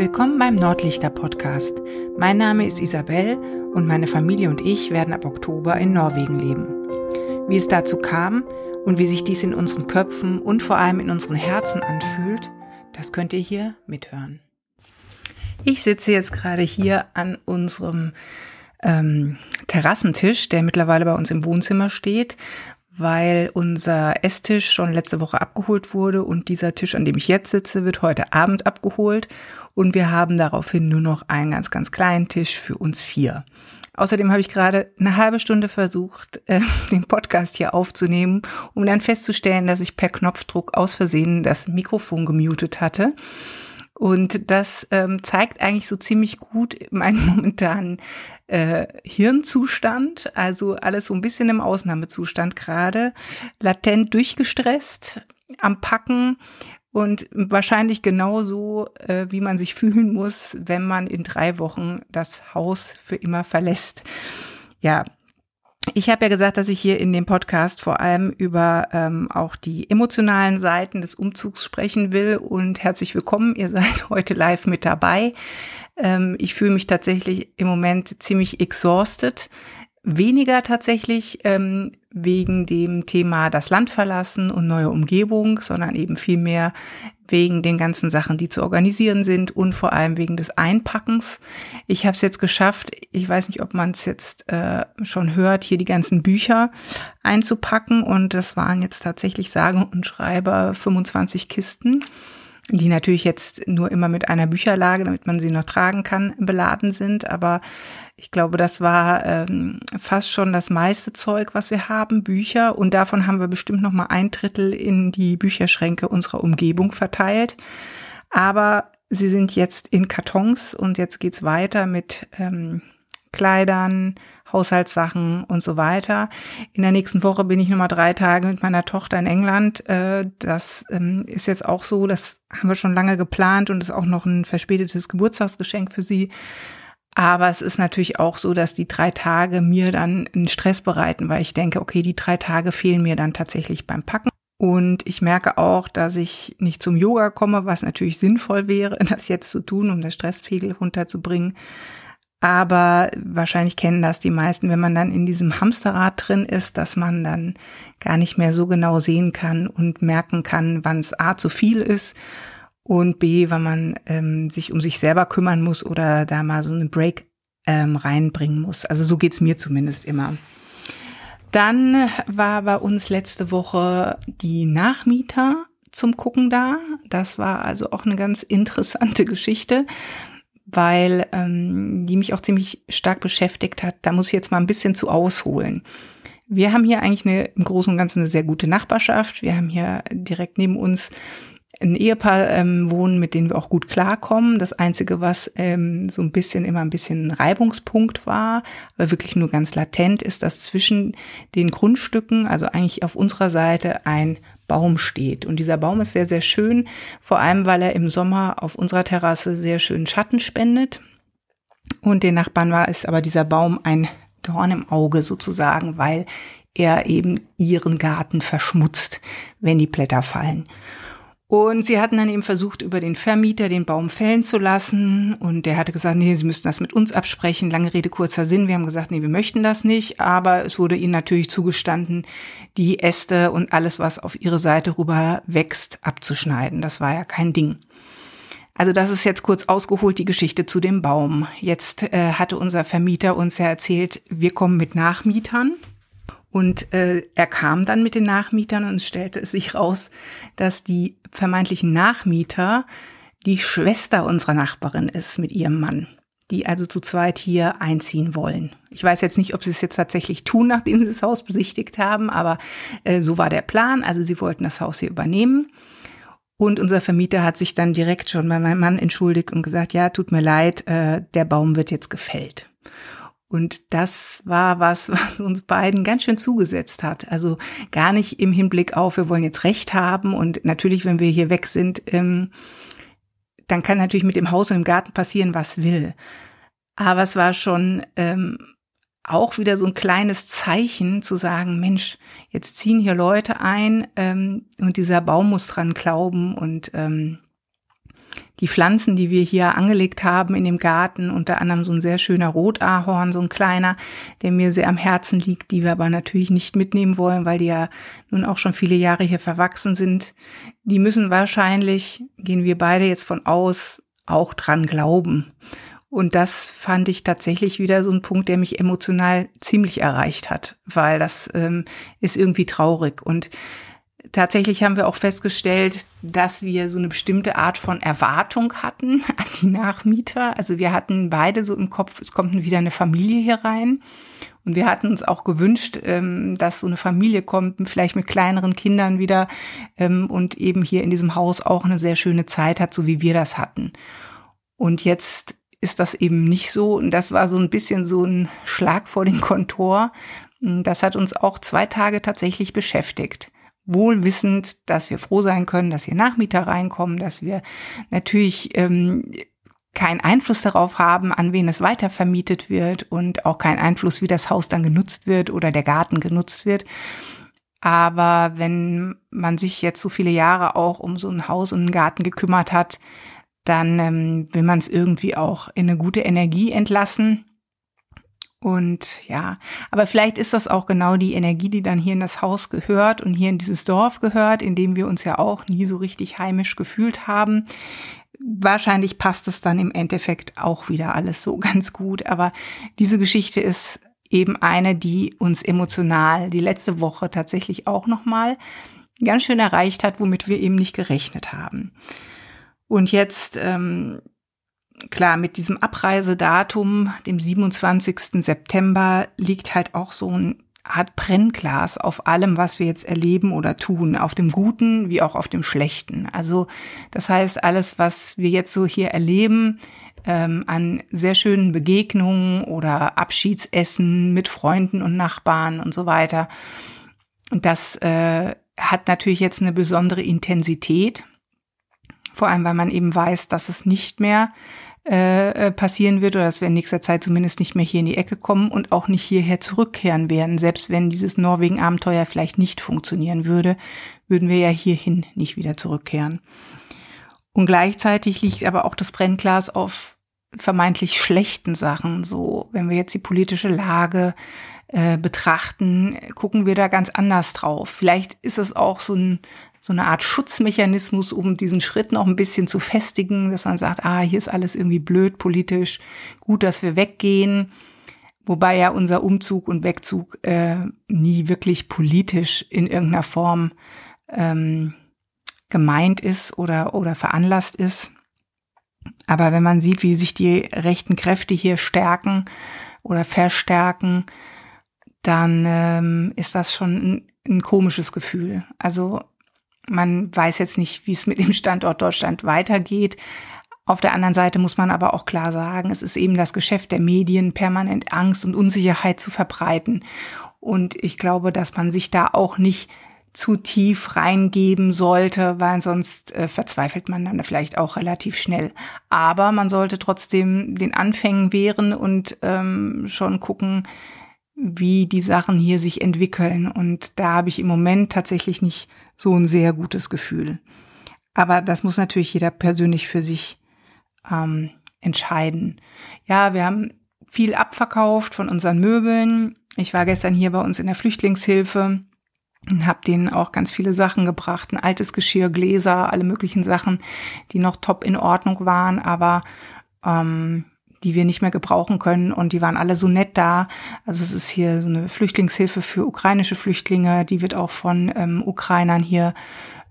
Willkommen beim Nordlichter Podcast. Mein Name ist Isabel und meine Familie und ich werden ab Oktober in Norwegen leben. Wie es dazu kam und wie sich dies in unseren Köpfen und vor allem in unseren Herzen anfühlt, das könnt ihr hier mithören. Ich sitze jetzt gerade hier an unserem ähm, Terrassentisch, der mittlerweile bei uns im Wohnzimmer steht, weil unser Esstisch schon letzte Woche abgeholt wurde und dieser Tisch, an dem ich jetzt sitze, wird heute Abend abgeholt und wir haben daraufhin nur noch einen ganz, ganz kleinen Tisch für uns vier. Außerdem habe ich gerade eine halbe Stunde versucht, äh, den Podcast hier aufzunehmen, um dann festzustellen, dass ich per Knopfdruck aus Versehen das Mikrofon gemutet hatte. Und das ähm, zeigt eigentlich so ziemlich gut meinen momentanen äh, Hirnzustand. Also alles so ein bisschen im Ausnahmezustand gerade. Latent durchgestresst, am Packen und wahrscheinlich genauso, äh, wie man sich fühlen muss, wenn man in drei Wochen das Haus für immer verlässt. Ja, ich habe ja gesagt, dass ich hier in dem Podcast vor allem über ähm, auch die emotionalen Seiten des Umzugs sprechen will. Und herzlich willkommen, ihr seid heute live mit dabei. Ähm, ich fühle mich tatsächlich im Moment ziemlich exhausted. Weniger tatsächlich ähm, wegen dem Thema das Land verlassen und neue Umgebung, sondern eben viel mehr wegen den ganzen Sachen, die zu organisieren sind und vor allem wegen des Einpackens. Ich habe es jetzt geschafft, ich weiß nicht, ob man es jetzt äh, schon hört, hier die ganzen Bücher einzupacken und das waren jetzt tatsächlich sage und schreiber 25 Kisten die natürlich jetzt nur immer mit einer Bücherlage, damit man sie noch tragen kann, beladen sind. Aber ich glaube, das war ähm, fast schon das meiste Zeug, was wir haben, Bücher. Und davon haben wir bestimmt noch mal ein Drittel in die Bücherschränke unserer Umgebung verteilt. Aber sie sind jetzt in Kartons und jetzt geht's weiter mit ähm, Kleidern, Haushaltssachen und so weiter. In der nächsten Woche bin ich nochmal drei Tage mit meiner Tochter in England. Äh, das ähm, ist jetzt auch so, das haben wir schon lange geplant und ist auch noch ein verspätetes Geburtstagsgeschenk für sie. Aber es ist natürlich auch so, dass die drei Tage mir dann einen Stress bereiten, weil ich denke, okay, die drei Tage fehlen mir dann tatsächlich beim Packen. Und ich merke auch, dass ich nicht zum Yoga komme, was natürlich sinnvoll wäre, das jetzt zu tun, um das Stresspegel runterzubringen. Aber wahrscheinlich kennen das die meisten, wenn man dann in diesem Hamsterrad drin ist, dass man dann gar nicht mehr so genau sehen kann und merken kann, wann es A zu viel ist und B, wann man ähm, sich um sich selber kümmern muss oder da mal so einen Break ähm, reinbringen muss. Also so geht's mir zumindest immer. Dann war bei uns letzte Woche die Nachmieter zum Gucken da. Das war also auch eine ganz interessante Geschichte weil ähm, die mich auch ziemlich stark beschäftigt hat. Da muss ich jetzt mal ein bisschen zu ausholen. Wir haben hier eigentlich eine, im Großen und Ganzen eine sehr gute Nachbarschaft. Wir haben hier direkt neben uns ein Ehepaar ähm, wohnen, mit denen wir auch gut klarkommen. Das Einzige, was ähm, so ein bisschen immer ein bisschen ein Reibungspunkt war, aber wirklich nur ganz latent, ist, dass zwischen den Grundstücken, also eigentlich auf unserer Seite, ein Baum steht. Und dieser Baum ist sehr, sehr schön, vor allem weil er im Sommer auf unserer Terrasse sehr schön Schatten spendet. Und den Nachbarn war es aber dieser Baum ein Dorn im Auge sozusagen, weil er eben ihren Garten verschmutzt, wenn die Blätter fallen. Und sie hatten dann eben versucht, über den Vermieter den Baum fällen zu lassen. Und der hatte gesagt, nee, sie müssten das mit uns absprechen. Lange Rede, kurzer Sinn. Wir haben gesagt, nee, wir möchten das nicht. Aber es wurde ihnen natürlich zugestanden, die Äste und alles, was auf ihre Seite rüber wächst, abzuschneiden. Das war ja kein Ding. Also das ist jetzt kurz ausgeholt die Geschichte zu dem Baum. Jetzt äh, hatte unser Vermieter uns ja erzählt, wir kommen mit Nachmietern. Und äh, er kam dann mit den Nachmietern und stellte es sich raus, dass die vermeintlichen Nachmieter die Schwester unserer Nachbarin ist mit ihrem Mann, die also zu zweit hier einziehen wollen. Ich weiß jetzt nicht, ob sie es jetzt tatsächlich tun, nachdem sie das Haus besichtigt haben, aber äh, so war der Plan. Also sie wollten das Haus hier übernehmen. Und unser Vermieter hat sich dann direkt schon bei meinem Mann entschuldigt und gesagt, ja, tut mir leid, äh, der Baum wird jetzt gefällt. Und das war was, was uns beiden ganz schön zugesetzt hat. Also gar nicht im Hinblick auf, wir wollen jetzt Recht haben. Und natürlich, wenn wir hier weg sind, ähm, dann kann natürlich mit dem Haus und dem Garten passieren, was will. Aber es war schon ähm, auch wieder so ein kleines Zeichen zu sagen, Mensch, jetzt ziehen hier Leute ein ähm, und dieser Baum muss dran glauben und ähm, die Pflanzen, die wir hier angelegt haben in dem Garten, unter anderem so ein sehr schöner Rotahorn, so ein kleiner, der mir sehr am Herzen liegt, die wir aber natürlich nicht mitnehmen wollen, weil die ja nun auch schon viele Jahre hier verwachsen sind. Die müssen wahrscheinlich, gehen wir beide jetzt von aus, auch dran glauben. Und das fand ich tatsächlich wieder so ein Punkt, der mich emotional ziemlich erreicht hat, weil das ähm, ist irgendwie traurig. Und tatsächlich haben wir auch festgestellt, dass wir so eine bestimmte Art von Erwartung hatten an die Nachmieter. Also wir hatten beide so im Kopf, es kommt wieder eine Familie hier rein. Und wir hatten uns auch gewünscht, ähm, dass so eine Familie kommt, vielleicht mit kleineren Kindern wieder ähm, und eben hier in diesem Haus auch eine sehr schöne Zeit hat, so wie wir das hatten. Und jetzt ist das eben nicht so. Und das war so ein bisschen so ein Schlag vor den Kontor. Das hat uns auch zwei Tage tatsächlich beschäftigt wohl wissend, dass wir froh sein können, dass hier Nachmieter reinkommen, dass wir natürlich ähm, keinen Einfluss darauf haben, an wen es weiter vermietet wird und auch keinen Einfluss, wie das Haus dann genutzt wird oder der Garten genutzt wird. Aber wenn man sich jetzt so viele Jahre auch um so ein Haus und einen Garten gekümmert hat, dann ähm, will man es irgendwie auch in eine gute Energie entlassen. Und ja, aber vielleicht ist das auch genau die Energie, die dann hier in das Haus gehört und hier in dieses Dorf gehört, in dem wir uns ja auch nie so richtig heimisch gefühlt haben. Wahrscheinlich passt es dann im Endeffekt auch wieder alles so ganz gut. Aber diese Geschichte ist eben eine, die uns emotional die letzte Woche tatsächlich auch nochmal ganz schön erreicht hat, womit wir eben nicht gerechnet haben. Und jetzt ähm, klar, mit diesem Abreisedatum, dem 27. September, liegt halt auch so ein Art Brennglas auf allem, was wir jetzt erleben oder tun, auf dem Guten wie auch auf dem Schlechten. Also das heißt, alles, was wir jetzt so hier erleben, ähm, an sehr schönen Begegnungen oder Abschiedsessen mit Freunden und Nachbarn und so weiter, das äh, hat natürlich jetzt eine besondere Intensität. Vor allem, weil man eben weiß, dass es nicht mehr äh, äh, passieren wird oder dass wir in nächster Zeit zumindest nicht mehr hier in die Ecke kommen und auch nicht hierher zurückkehren werden. Selbst wenn dieses Norwegen-Abenteuer vielleicht nicht funktionieren würde, würden wir ja hierhin nicht wieder zurückkehren. Und gleichzeitig liegt aber auch das Brennglas auf vermeintlich schlechten Sachen. So, wenn wir jetzt die politische Lage äh, betrachten, gucken wir da ganz anders drauf. Vielleicht ist es auch so ein so eine Art Schutzmechanismus, um diesen Schritt noch ein bisschen zu festigen, dass man sagt, ah, hier ist alles irgendwie blöd politisch, gut, dass wir weggehen. Wobei ja unser Umzug und Wegzug äh, nie wirklich politisch in irgendeiner Form ähm, gemeint ist oder, oder veranlasst ist. Aber wenn man sieht, wie sich die rechten Kräfte hier stärken oder verstärken, dann ähm, ist das schon ein, ein komisches Gefühl. Also man weiß jetzt nicht, wie es mit dem Standort Deutschland weitergeht. Auf der anderen Seite muss man aber auch klar sagen, es ist eben das Geschäft der Medien, permanent Angst und Unsicherheit zu verbreiten. Und ich glaube, dass man sich da auch nicht zu tief reingeben sollte, weil sonst äh, verzweifelt man dann vielleicht auch relativ schnell. Aber man sollte trotzdem den Anfängen wehren und ähm, schon gucken, wie die Sachen hier sich entwickeln. Und da habe ich im Moment tatsächlich nicht so ein sehr gutes Gefühl. Aber das muss natürlich jeder persönlich für sich ähm, entscheiden. Ja, wir haben viel abverkauft von unseren Möbeln. Ich war gestern hier bei uns in der Flüchtlingshilfe und habe denen auch ganz viele Sachen gebracht. Ein altes Geschirr, Gläser, alle möglichen Sachen, die noch top in Ordnung waren, aber ähm, die wir nicht mehr gebrauchen können und die waren alle so nett da. Also es ist hier so eine Flüchtlingshilfe für ukrainische Flüchtlinge, die wird auch von ähm, Ukrainern hier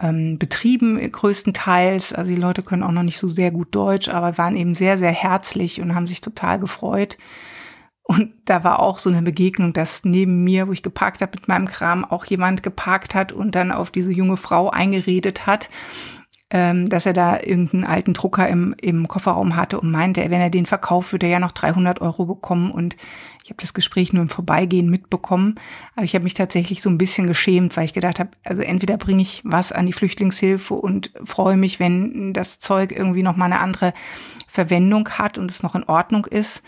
ähm, betrieben größtenteils. Also die Leute können auch noch nicht so sehr gut Deutsch, aber waren eben sehr, sehr herzlich und haben sich total gefreut. Und da war auch so eine Begegnung, dass neben mir, wo ich geparkt habe mit meinem Kram, auch jemand geparkt hat und dann auf diese junge Frau eingeredet hat ähm, dass er da irgendeinen alten Drucker im, im Kofferraum hatte und meinte, wenn er den verkauft, würde er ja noch 300 Euro bekommen. Und ich habe das Gespräch nur im Vorbeigehen mitbekommen. Aber ich habe mich tatsächlich so ein bisschen geschämt, weil ich gedacht habe, also entweder bringe ich was an die Flüchtlingshilfe und freue mich, wenn das Zeug irgendwie noch mal eine andere Verwendung hat und es noch in Ordnung ist.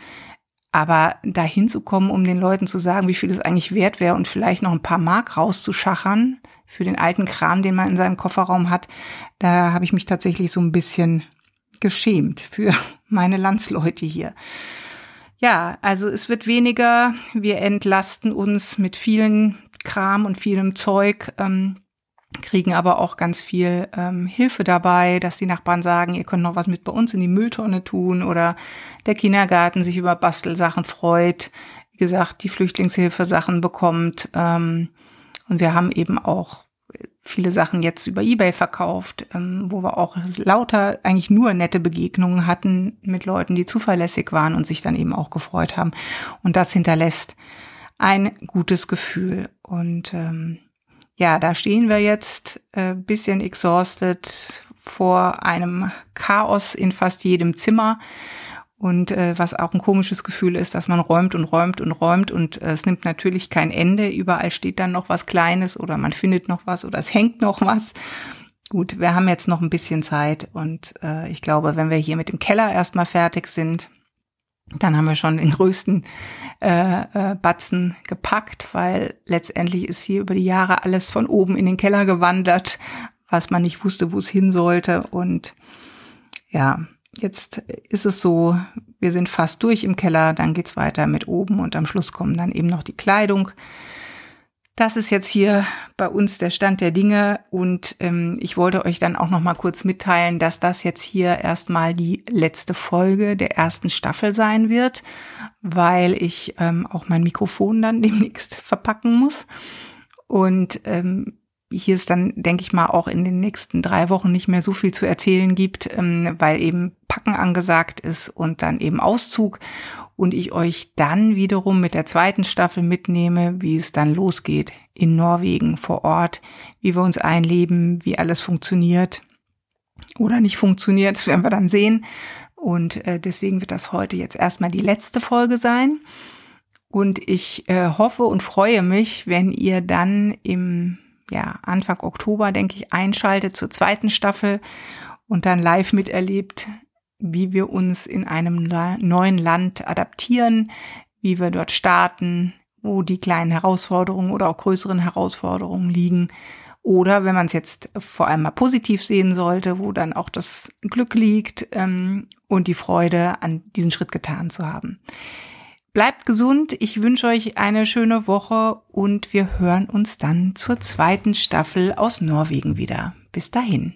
Aber dahin zu kommen, um den Leuten zu sagen, wie viel es eigentlich wert wäre und vielleicht noch ein paar Mark rauszuschachern für den alten Kram, den man in seinem Kofferraum hat, da habe ich mich tatsächlich so ein bisschen geschämt für meine Landsleute hier. Ja, also es wird weniger. Wir entlasten uns mit vielen Kram und vielem Zeug. Ähm, kriegen aber auch ganz viel ähm, Hilfe dabei, dass die Nachbarn sagen, ihr könnt noch was mit bei uns in die Mülltonne tun oder der Kindergarten sich über Bastelsachen freut, wie gesagt, die Flüchtlingshilfe Sachen bekommt. Ähm, und wir haben eben auch viele Sachen jetzt über eBay verkauft, ähm, wo wir auch lauter eigentlich nur nette Begegnungen hatten mit Leuten, die zuverlässig waren und sich dann eben auch gefreut haben. Und das hinterlässt ein gutes Gefühl. Und ähm, ja, da stehen wir jetzt äh, bisschen exhausted vor einem Chaos in fast jedem Zimmer. Und äh, was auch ein komisches Gefühl ist, dass man räumt und räumt und räumt und äh, es nimmt natürlich kein Ende. Überall steht dann noch was Kleines oder man findet noch was oder es hängt noch was. Gut, wir haben jetzt noch ein bisschen Zeit und äh, ich glaube, wenn wir hier mit dem Keller erstmal fertig sind, dann haben wir schon den größten äh, äh, Batzen gepackt, weil letztendlich ist hier über die Jahre alles von oben in den Keller gewandert, was man nicht wusste, wo es hin sollte. Und ja, jetzt ist es so, wir sind fast durch im Keller, dann geht's weiter mit oben und am Schluss kommen dann eben noch die Kleidung. Das ist jetzt hier bei uns der Stand der Dinge und ähm, ich wollte euch dann auch noch mal kurz mitteilen, dass das jetzt hier erstmal die letzte Folge der ersten Staffel sein wird, weil ich ähm, auch mein Mikrofon dann demnächst verpacken muss und ähm, hier ist dann, denke ich mal, auch in den nächsten drei Wochen nicht mehr so viel zu erzählen gibt, ähm, weil eben Packen angesagt ist und dann eben Auszug und ich euch dann wiederum mit der zweiten Staffel mitnehme, wie es dann losgeht in Norwegen vor Ort, wie wir uns einleben, wie alles funktioniert oder nicht funktioniert, das werden wir dann sehen. Und äh, deswegen wird das heute jetzt erstmal die letzte Folge sein. Und ich äh, hoffe und freue mich, wenn ihr dann im ja, Anfang Oktober, denke ich, einschaltet zur zweiten Staffel und dann live miterlebt, wie wir uns in einem neuen Land adaptieren, wie wir dort starten, wo die kleinen Herausforderungen oder auch größeren Herausforderungen liegen. Oder wenn man es jetzt vor allem mal positiv sehen sollte, wo dann auch das Glück liegt ähm, und die Freude, an diesen Schritt getan zu haben. Bleibt gesund, ich wünsche euch eine schöne Woche und wir hören uns dann zur zweiten Staffel aus Norwegen wieder. Bis dahin.